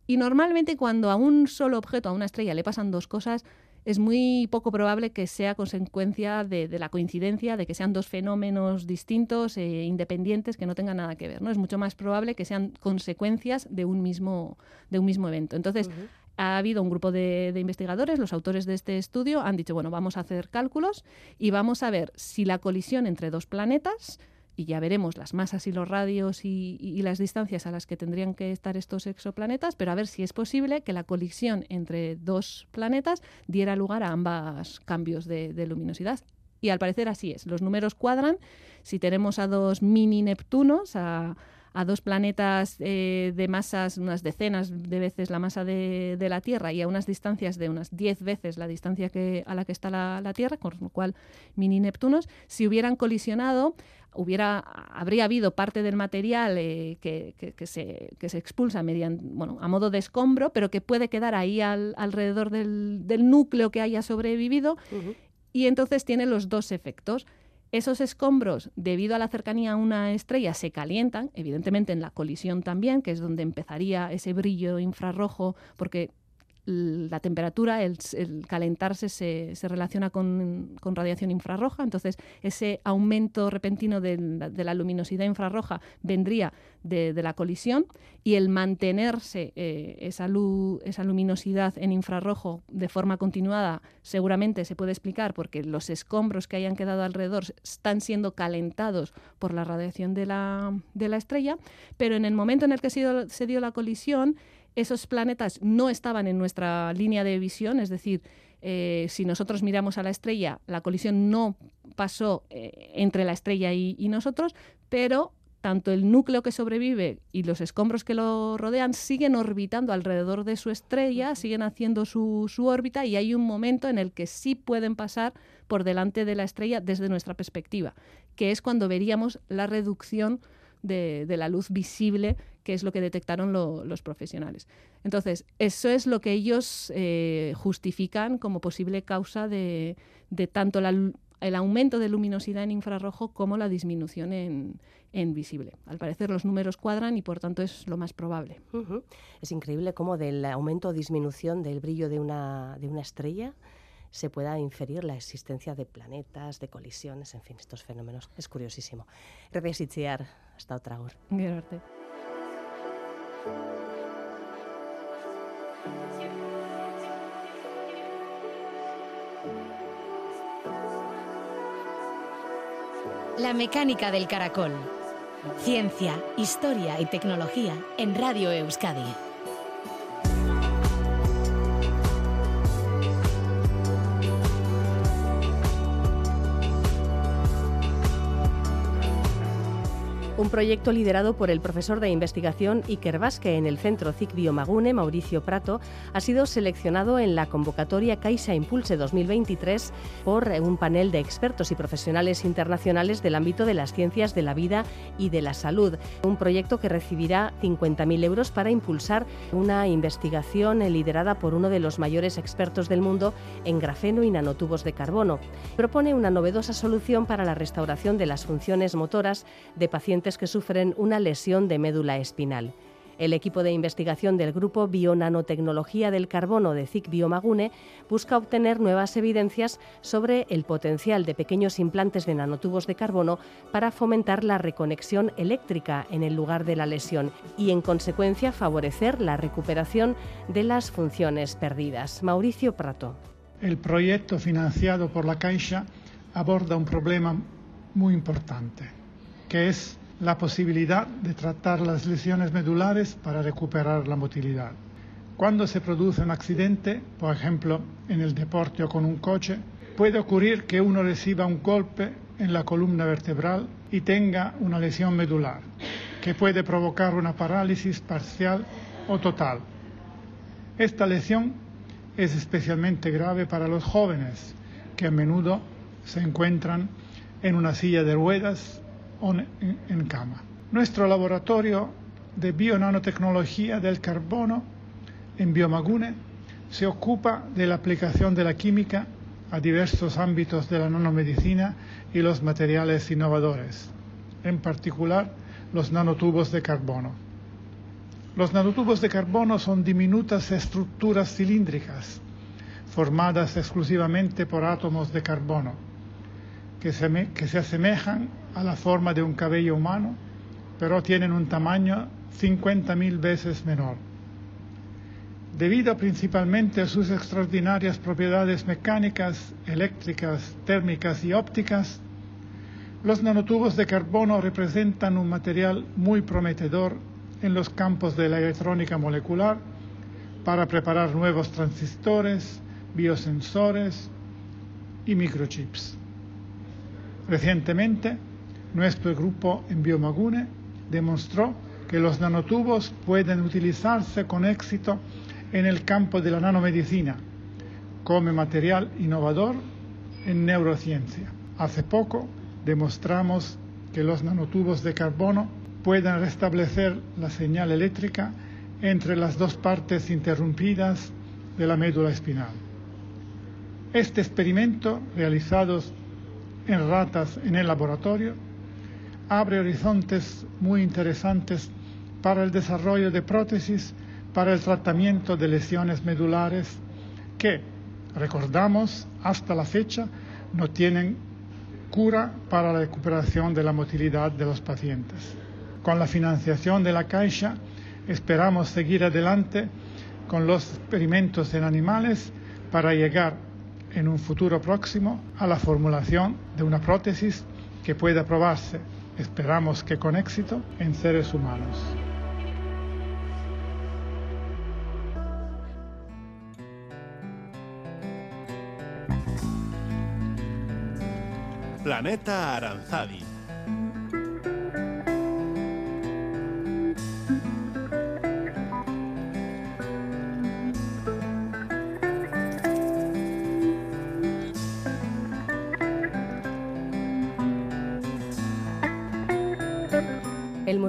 Y normalmente cuando a un solo objeto, a una estrella, le pasan dos cosas, es muy poco probable que sea consecuencia de, la coincidencia, de que sean dos fenómenos distintos e independientes que no tengan nada que ver. ¿no? Es mucho más probable que sean consecuencias de un mismo, de un mismo evento. Entonces, ha habido un grupo de, investigadores, los autores de este estudio, han dicho, bueno, vamos a hacer cálculos y vamos a ver si la colisión entre dos planetas, y ya veremos las masas y los radios y, las distancias a las que tendrían que estar estos exoplanetas, pero a ver si es posible que la colisión entre dos planetas diera lugar a ambos cambios de, de luminosidad. Y al parecer así es. Los números cuadran. Si tenemos a dos mini Neptunos, a, a dos planetas eh, de masas, unas decenas de veces la masa de, la Tierra y a unas distancias de unas diez veces la distancia que, a la que está la, Tierra, con lo cual mini Neptunos, si hubieran colisionado, hubiera, habría habido parte del material eh, que, se, que, se, expulsa mediante, bueno, a modo de escombro, pero que puede quedar ahí alrededor del, núcleo que haya sobrevivido. Y entonces tiene los dos efectos. Esos escombros, debido a la cercanía a una estrella, se calientan, evidentemente en la colisión también, que es donde empezaría ese brillo infrarrojo, porque la temperatura, el, calentarse se, relaciona con, radiación infrarroja, entonces ese aumento repentino de la, luminosidad infrarroja vendría de, la colisión y el mantenerse eh, esa, esa luminosidad en infrarrojo de forma continuada seguramente se puede explicar porque los escombros que hayan quedado alrededor están siendo calentados por la radiación de la, estrella, pero en el momento en el que se dio la colisión, esos planetas no estaban en nuestra línea de visión, es decir, eh, si nosotros miramos a la estrella, la colisión no pasó eh, entre la estrella y, nosotros, pero tanto el núcleo que sobrevive y los escombros que lo rodean siguen orbitando alrededor de su estrella, siguen haciendo su, su, órbita y hay un momento en el que sí pueden pasar por delante de la estrella desde nuestra perspectiva, que es cuando veríamos la reducción de, la luz visible, que es lo que detectaron los profesionales. Entonces, eso es lo que ellos eh, justifican como posible causa de, tanto el aumento de luminosidad en infrarrojo como la disminución en, visible. Al parecer los números cuadran y por tanto es lo más probable. Es increíble cómo del aumento o disminución del brillo de una, de una estrella se pueda inferir la existencia de planetas, de colisiones, en fin, estos fenómenos. Es curiosísimo. Revisitzear, hasta otra hora. La mecánica del caracol. Ciencia, historia y tecnología en Radio Euskadi. Un proyecto liderado por el profesor de investigación Iker Vázquez en el Centro CIC Biomagune, Mauricio Prato, ha sido seleccionado en la convocatoria Caixa Impulse 2023 por un panel de expertos y profesionales internacionales del ámbito de las ciencias de la vida y de la salud. Un proyecto que recibirá 50.000 euros para impulsar una investigación liderada por uno de los mayores expertos del mundo en grafeno y nanotubos de carbono. Propone una novedosa solución para la restauración de las funciones motoras de pacientes que sufren una lesión de médula espinal. El equipo de investigación del grupo Bionanotecnología del Carbono de CIC Biomagune busca obtener nuevas evidencias sobre el potencial de pequeños implantes de nanotubos de carbono para fomentar la reconexión eléctrica en el lugar de la lesión y, en consecuencia, favorecer la recuperación de las funciones perdidas. Mauricio Prato. El proyecto financiado por la Caixa aborda un problema muy importante, que es la posibilidad de tratar las lesiones medulares para recuperar la motilidad. Cuando se produce un accidente, por ejemplo en el deporte o con un coche, puede ocurrir que uno reciba un golpe en la columna vertebral y tenga una lesión medular, que puede provocar una parálisis parcial o total. Esta lesión es especialmente grave para los jóvenes, que a menudo se encuentran en una silla de ruedas en cama. Nuestro laboratorio de bionanotecnología del carbono en Biomagune se ocupa de la aplicación de la química a diversos ámbitos de la nanomedicina y los materiales innovadores, en particular los nanotubos de carbono. Los nanotubos de carbono son diminutas estructuras cilíndricas formadas exclusivamente por átomos de carbono, que se, que se asemejan a la forma de un cabello humano, pero tienen un tamaño 50.000 veces menor. Debido principalmente a sus extraordinarias propiedades mecánicas, eléctricas, térmicas y ópticas, los nanotubos de carbono representan un material muy prometedor en los campos de la electrónica molecular para preparar nuevos transistores, biosensores y microchips. Recientemente, nuestro grupo en Biomagune demostró que los nanotubos pueden utilizarse con éxito en el campo de la nanomedicina como material innovador en neurociencia. Hace poco demostramos que los nanotubos de carbono pueden restablecer la señal eléctrica entre las dos partes interrumpidas de la médula espinal. Este experimento, realizado en ratas en el laboratorio, abre horizontes muy interesantes para el desarrollo de prótesis para el tratamiento de lesiones medulares que, recordamos, hasta la fecha no tienen cura para la recuperación de la motilidad de los pacientes. Con la financiación de la Caixa esperamos seguir adelante con los experimentos en animales para llegar en un futuro próximo a la formulación de una prótesis que pueda probarse, esperamos que con éxito, en seres humanos. Planeta Aranzadi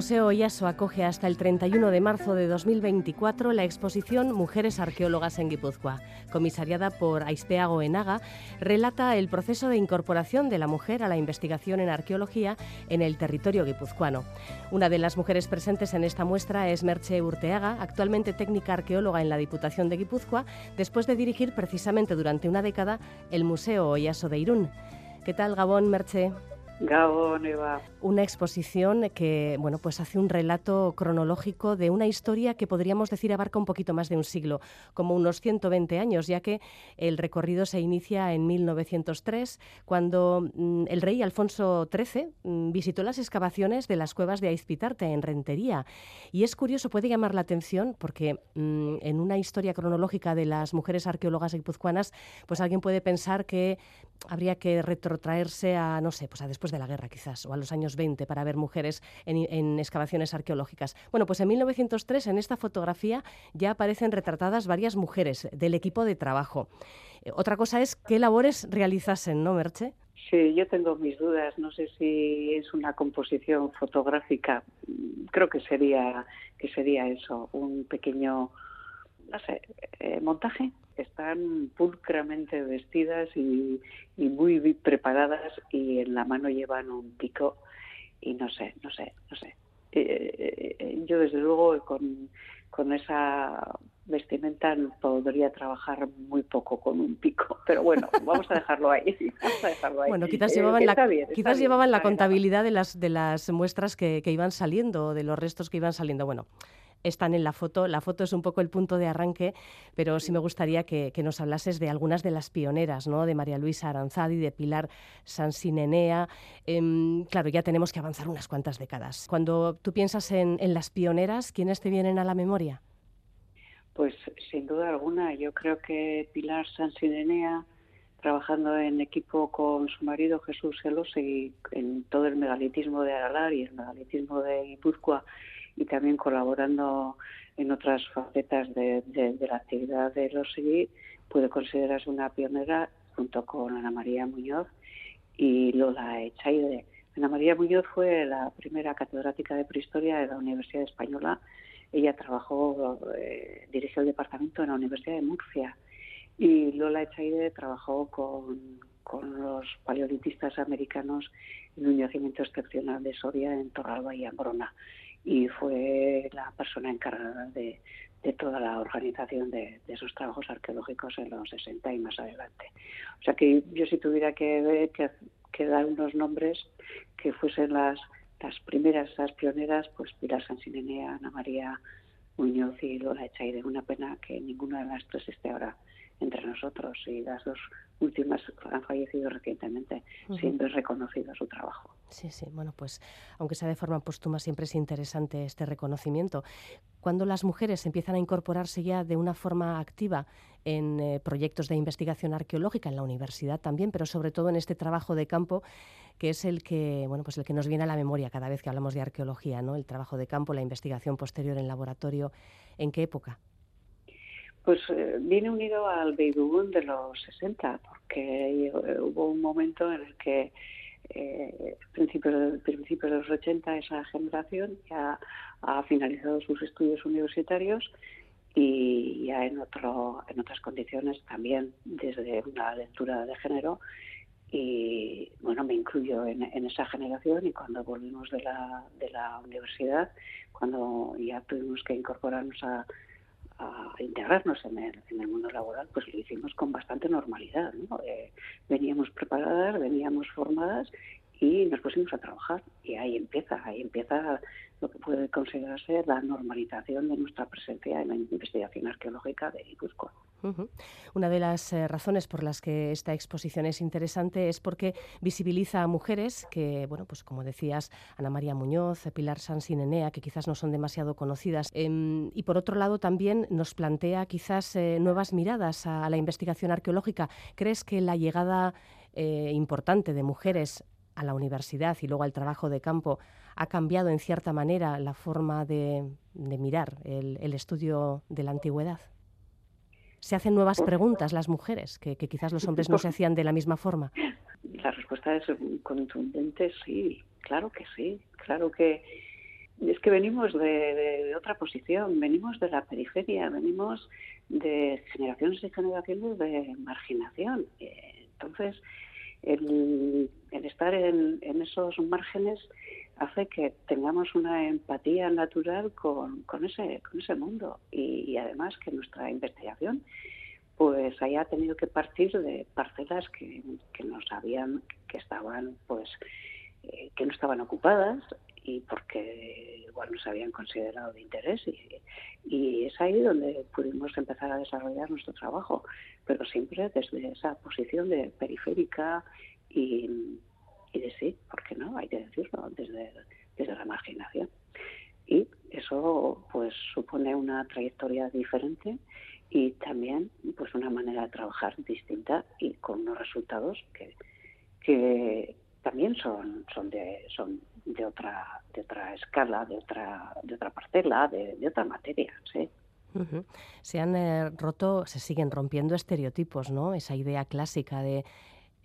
Museo Oyaso acoge hasta el 31 de marzo de 2024 la exposición Mujeres Arqueólogas en Guipúzcoa. Comisariada por Aispeago Enaga, relata el proceso de incorporación de la mujer a la investigación en arqueología en el territorio guipuzcoano. Una de las mujeres presentes en esta muestra es Merche Urteaga, actualmente técnica arqueóloga en la Diputación de Guipúzcoa, después de dirigir precisamente durante una década el Museo Oyaso de Irún. ¿Qué tal, Gabón, Merche? Gabón, Eva. Una exposición que, bueno, pues hace un relato cronológico de una historia que podríamos decir abarca un poquito más de un siglo, como unos 120 años, ya que el recorrido se inicia en 1903, cuando mm, el rey Alfonso XIII mm, visitó las excavaciones de las cuevas de Aizpitarte, en Rentería. Y es curioso, puede llamar la atención, porque mm, en una historia cronológica de las mujeres arqueólogas guipuzcoanas, pues alguien puede pensar que habría que retrotraerse a, no sé, pues a después de la guerra quizás, o a los años 20 para ver mujeres en, excavaciones arqueológicas. Bueno, pues en 1903 en esta fotografía ya aparecen retratadas varias mujeres del equipo de trabajo. Eh, otra cosa es qué labores realizasen, ¿no, Merche? Sí, yo tengo mis dudas. No sé si es una composición fotográfica. Creo que sería que sería eso, un pequeño, sé, eh, montaje están pulcramente vestidas y, muy preparadas y en la mano llevan un pico y no sé, no sé, no sé. Eh, eh, eh, yo desde luego con, con esa vestimenta podría trabajar muy poco con un pico, [LAUGHS] pero bueno, [LAUGHS] vamos a dejarlo ahí. Bueno, quizás llevaban la, quizás llevaban la contabilidad de las de las muestras que, que iban saliendo, de los restos que iban saliendo. Bueno, están en la foto. La foto es un poco el punto de arranque, pero sí me gustaría que, nos hablases de algunas de las pioneras, ¿no? de María Luisa Aranzadi, de Pilar Sansinenea. Em, claro, ya tenemos que avanzar unas cuantas décadas. Cuando tú piensas en, las pioneras, ¿quiénes te vienen a la memoria? Pues sin duda alguna, yo creo que Pilar Sansinenea, trabajando en equipo con su marido Jesús y en todo el megalitismo de Aralar y el megalitismo de Guipúzcoa, y también colaborando en otras facetas de, la actividad de los CIVI, puede considerarse una pionera junto con Ana María Muñoz y Lola Echaide. Ana María Muñoz fue la primera catedrática de prehistoria de la Universidad Española. Ella trabajó, eh, dirigió el departamento en la Universidad de Murcia y Lola Echaide trabajó con, con los paleolitistas americanos en un yacimiento excepcional de Soria en Torralba y Ambrona y fue la persona encargada de, de toda la organización de, esos trabajos arqueológicos en los 60 y más adelante. O sea que yo si tuviera que, que, dar unos nombres que fuesen las, las primeras, las pioneras, pues Pilar Sansinenea, Ana María Muñoz y Lola Echaide. Una pena que ninguna de las tres esté ahora entre nosotros y las dos últimas han fallecido recientemente, siempre es reconocido su trabajo. Sí, sí, bueno, pues aunque sea de forma póstuma, siempre es interesante este reconocimiento. Cuando las mujeres empiezan a incorporarse ya de una forma activa en eh, proyectos de investigación arqueológica en la universidad también, pero sobre todo en este trabajo de campo que es el que, bueno, pues el que nos viene a la memoria cada vez que hablamos de arqueología, ¿no? El trabajo de campo, la investigación posterior en laboratorio, ¿en qué época? Pues eh, viene unido al baby de los 60, porque eh, hubo un momento en el que eh, principios, principios de los 80 esa generación ya ha finalizado sus estudios universitarios y ya en otro en otras condiciones también desde una lectura de género. Y bueno me incluyo en, en, esa generación y cuando volvimos de la de la universidad cuando ya tuvimos que incorporarnos a a integrarnos en el, en el mundo laboral, pues lo hicimos con bastante normalidad. ¿no? Eh, veníamos preparadas, veníamos formadas y nos pusimos a trabajar. Y ahí empieza, ahí empieza lo que puede considerarse la normalización de nuestra presencia en la investigación arqueológica de Guipúzcoa. Una de las eh, razones por las que esta exposición es interesante es porque visibiliza a mujeres que, bueno, pues como decías, Ana María Muñoz, Pilar Sansinenea, que quizás no son demasiado conocidas. Em, y por otro lado también nos plantea quizás eh, nuevas miradas a, la investigación arqueológica. ¿Crees que la llegada eh, importante de mujeres a la universidad y luego al trabajo de campo ha cambiado en cierta manera la forma de, mirar el estudio de la antigüedad? Se hacen nuevas preguntas las mujeres que, quizás los hombres no se hacían de la misma forma? La respuesta es contundente, sí, claro que sí, claro que es que venimos de, otra posición, venimos de la periferia, venimos de generaciones y generaciones de marginación. Entonces, el, estar en, esos márgenes hace que tengamos una empatía natural con, con, ese, con ese mundo y, además que nuestra investigación pues haya tenido que partir de parcelas que, que no sabían que estaban pues eh, que no estaban ocupadas y porque igual no se habían considerado de interés y, y es ahí donde pudimos empezar a desarrollar nuestro trabajo pero siempre desde esa posición de periférica y, y de sí, ¿por qué no? Hay que decirlo, desde, desde la marginación. Y eso pues supone una trayectoria diferente y también pues una manera de trabajar distinta y con unos resultados que, que también son son de son de otra de otra escala de otra de otra parcela de, de otra materia sí Se han eh, roto, se siguen rompiendo estereotipos, ¿no? Esa idea clásica de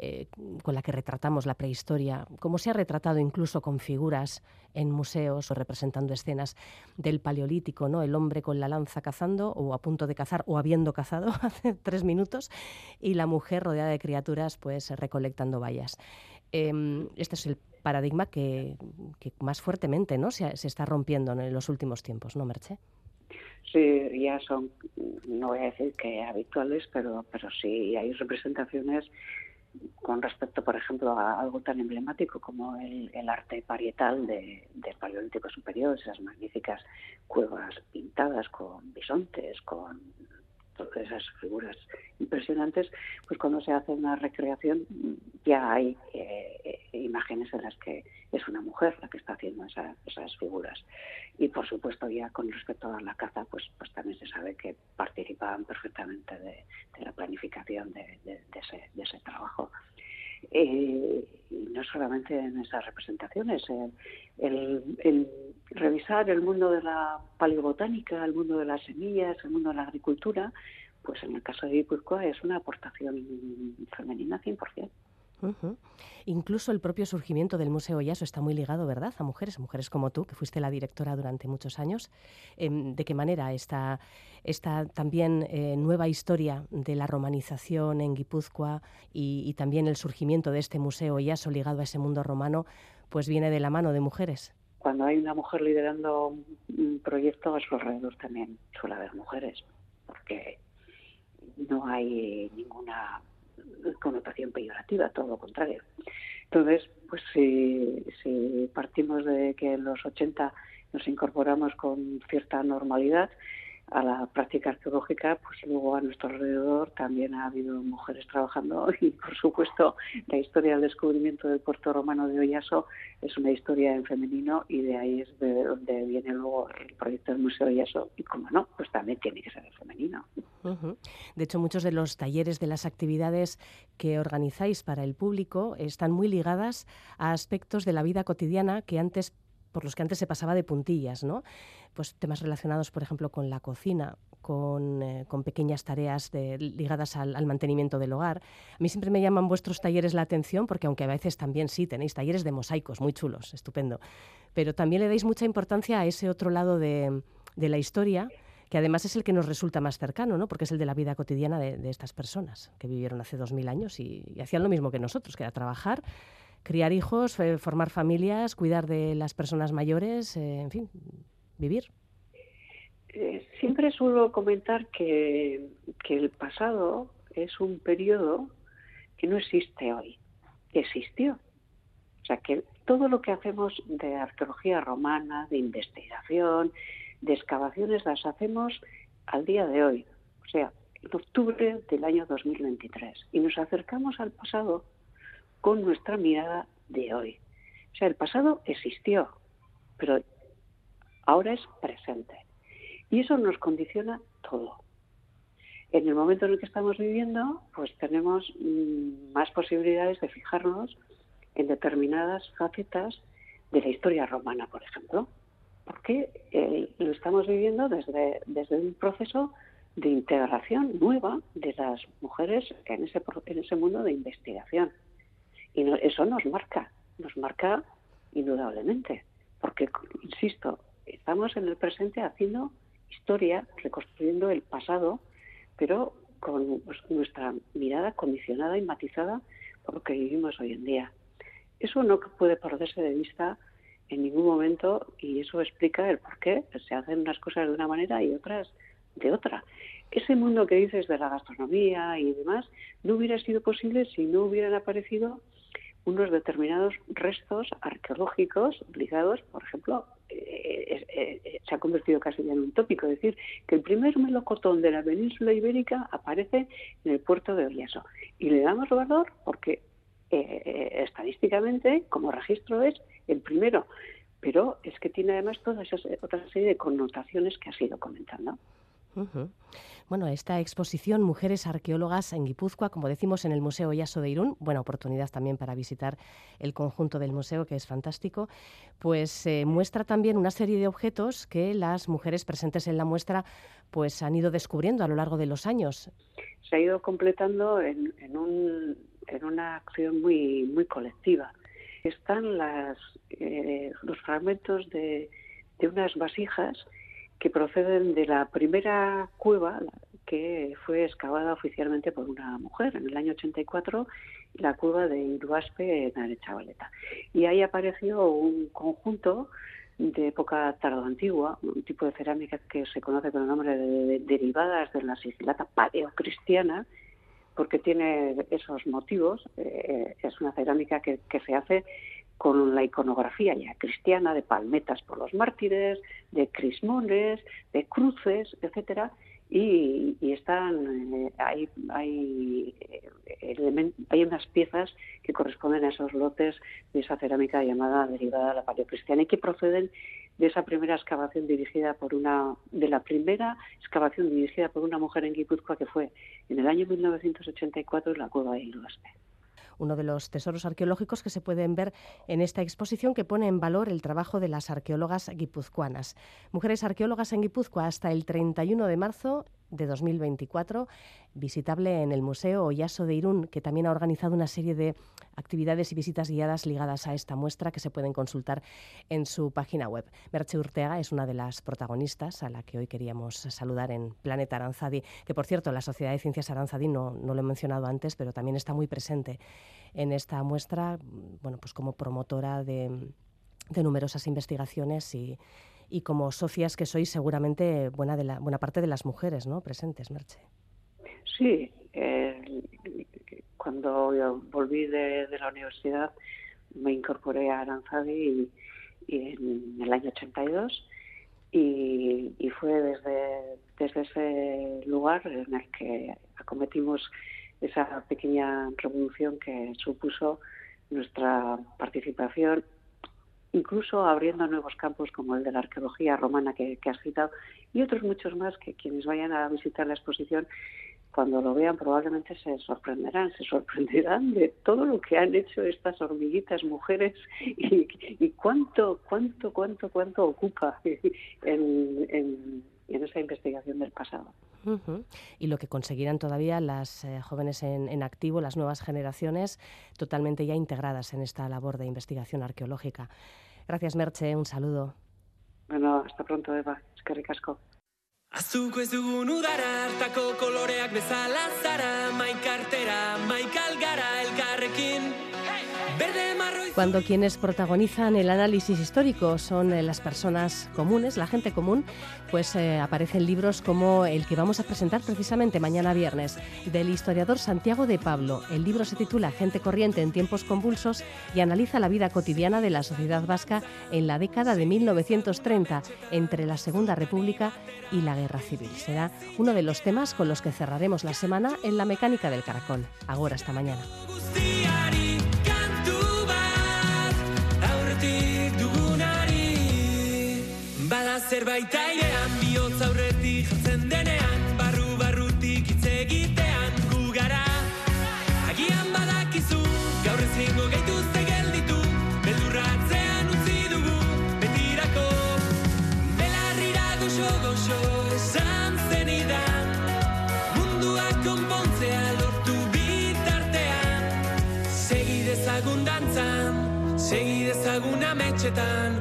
eh, con la que retratamos la prehistoria, como se ha retratado incluso con figuras en museos o representando escenas del paleolítico, ¿no? El hombre con la lanza cazando o a punto de cazar o habiendo cazado [LAUGHS] hace tres minutos y la mujer rodeada de criaturas pues recolectando bayas. Em, este es el paradigma que, más fuertemente ¿no? se, se, está rompiendo en los últimos tiempos, ¿no, Merche? Sí, ya son, no voy a decir que habituales, pero, pero sí hay representaciones con respecto, por ejemplo, a algo tan emblemático como el, arte parietal de, del Paleolítico Superior, esas magníficas cuevas pintadas con bisontes, con todas esas figuras impresionantes, pues cuando se hace una recreación ya hay eh, imágenes en las que es una mujer la que está haciendo esas figuras. Y por supuesto ya con respecto a la caza, pues, pues también se sabe que participaban perfectamente de, la planificación de, ese, trabajo. Eh, y no solamente en esas representaciones, el, revisar el mundo de la paleobotánica, el mundo de las semillas, el mundo de la agricultura, pues en el caso de Guipúzcoa es una aportación femenina 100%. Incluso el propio surgimiento del Museo Yaso está muy ligado, ¿verdad?, a mujeres, mujeres como tú, que fuiste la directora durante muchos años. Em, ¿De qué manera esta, esta también eh, nueva historia de la romanización en Guipúzcoa y, también el surgimiento de este Museo Yaso ligado a ese mundo romano, pues viene de la mano de mujeres? Cuando hay una mujer liderando un proyecto a su alrededor también suele haber mujeres, porque no hay ninguna connotación peyorativa, todo lo contrario. Entonces, pues si, si partimos de que en los 80 nos incorporamos con cierta normalidad, a la práctica arqueológica, pues luego a nuestro alrededor también ha habido mujeres trabajando. [LAUGHS] Y por supuesto la historia del descubrimiento del puerto romano de Oyaso es una historia en femenino y de ahí es de donde viene luego el proyecto del Museo Oyaso. Y como no, pues también tiene que ser en femenino. De hecho, muchos de los talleres de las actividades que organizáis para el público están muy ligadas a aspectos de la vida cotidiana que antes por los que antes se pasaba de puntillas, ¿no? Pues temas relacionados, por ejemplo, con la cocina, con, eh, pequeñas tareas ligadas al, mantenimiento del hogar. A mí siempre me llaman vuestros talleres la atención porque aunque a veces también sí tenéis talleres de mosaicos muy chulos, estupendo, pero también le dais mucha importancia a ese otro lado de, la historia que además es el que nos resulta más cercano, ¿no? porque es el de la vida cotidiana de, estas personas que vivieron hace dos mil años y, y hacían lo mismo que nosotros, que era trabajar criar hijos, eh, formar familias, cuidar de las personas mayores, eh, en fin, vivir. Eh, siempre suelo comentar que, que el pasado es un periodo que no existe hoy, que existió. O sea, que todo lo que hacemos de arqueología romana, de investigación, de excavaciones, las hacemos al día de hoy, o sea, en octubre del año 2023. Y nos acercamos al pasado con nuestra mirada de hoy. O sea, el pasado existió, pero ahora es presente. Y eso nos condiciona todo. En el momento en el que estamos viviendo, pues tenemos mm, más posibilidades de fijarnos en determinadas facetas de la historia romana, por ejemplo, porque eh, lo estamos viviendo desde, desde un proceso de integración nueva de las mujeres en ese, en ese mundo de investigación. Y eso nos marca, nos marca indudablemente, porque, insisto, estamos en el presente haciendo historia, reconstruyendo el pasado, pero con pues, nuestra mirada condicionada y matizada por lo que vivimos hoy en día. Eso no puede perderse de vista en ningún momento y eso explica el por qué se hacen unas cosas de una manera y otras de otra. Ese mundo que dices de la gastronomía y demás no hubiera sido posible si no hubieran aparecido unos determinados restos arqueológicos ligados, por ejemplo, eh, eh, eh, se ha convertido casi en un tópico, es decir, que el primer melocotón de la península ibérica aparece en el puerto de Oriaso. Y le damos valor porque estadísticamente, como registro, es el primero. Pero es que tiene además toda esa otra serie de connotaciones que has ido comentando. Bueno, esta exposición Mujeres Arqueólogas en Guipúzcoa, como decimos en el Museo Yaso de Irún, buena oportunidad también para visitar el conjunto del museo, que es fantástico, pues eh, muestra también una serie de objetos que las mujeres presentes en la muestra pues han ido descubriendo a lo largo de los años. Se ha ido completando en, una acción muy, muy colectiva. Están las, eh, los fragmentos de, de unas vasijas que proceden de la primera cueva que fue excavada oficialmente por una mujer en el año 84, la cueva de Iruaspe en Arechavaleta. Y ahí apareció un conjunto de época tardoantigua, un tipo de cerámica que se conoce con el nombre de, derivadas de la sigilata paleocristiana, porque tiene esos motivos. Eh, es una cerámica que, que se hace con la iconografía ya cristiana de palmetas por los mártires, de crismones, de cruces, etcétera, y, están eh, hay hay, eh, hay unas piezas que corresponden a esos lotes de esa cerámica llamada derivada de la paleocristiana y que proceden de esa primera excavación dirigida por una de la primera excavación dirigida por una mujer en Guipúzcoa que fue en el año 1984 en la cueva de Iluaspe uno de los tesoros arqueológicos que se pueden ver en esta exposición que pone en valor el trabajo de las arqueólogas guipuzcoanas. Mujeres arqueólogas en Guipúzcoa hasta el 31 de marzo de 2024, visitable en el Museo Oyaso de Irún, que también ha organizado una serie de actividades y visitas guiadas ligadas a esta muestra que se pueden consultar en su página web. Merche Urtega es una de las protagonistas a la que hoy queríamos saludar en Planeta Aranzadi, que por cierto la Sociedad de Ciencias Aranzadi no, no lo he mencionado antes, pero también está muy presente en esta muestra, bueno, pues como promotora de numerosas investigaciones y y como socias que sois seguramente buena, de la, buena parte de las mujeres ¿no? presentes, Merche. Sí, eh, cuando volví de, la universidad me incorporé a Aranzadi en el año 82 y, y fue desde, desde ese lugar en el que acometimos esa pequeña revolución que supuso nuestra participación incluso abriendo nuevos campos como el de la arqueología romana que, has citado y otros muchos más que quienes vayan a visitar la exposición cuando lo vean probablemente se sorprenderán, se sorprenderán de todo lo que han hecho estas hormiguitas mujeres y, cuánto, cuánto, cuánto, cuánto ocupa en, en, esa investigación del pasado. Y lo que conseguirán todavía las eh, jóvenes en, en, activo, las nuevas generaciones, totalmente ya integradas en esta labor de investigación arqueológica. Gracias, Merche. Un saludo. Bueno, hasta pronto, Eva. Es que ricasco. Azuko ez dugun udara hartako koloreak bezala zara Maikartera, maikalgara elkarrekin Cuando quienes protagonizan el análisis histórico son eh, las personas comunes, la gente común, pues eh, aparecen libros como el que vamos a presentar precisamente mañana viernes, del historiador Santiago de Pablo. El libro se titula Gente corriente en tiempos convulsos y analiza la vida cotidiana de la sociedad vasca en la década de 1930, entre la Segunda República y la Guerra Civil. Será uno de los temas con los que cerraremos la semana en la mecánica del caracol. Ahora, hasta mañana. Zerbait airean bihotz aurretik jatzen denean barru barrutik hitz egitean gu gara. Agian badakizu gaur ezingo gehituzte gelditu beldurratzean utzi dugu betirako. Belarrira goxo goxo esan zenidan mundua konpontzea lortu bitartean. Segi dezagun dantzan segi dezagun ametxetan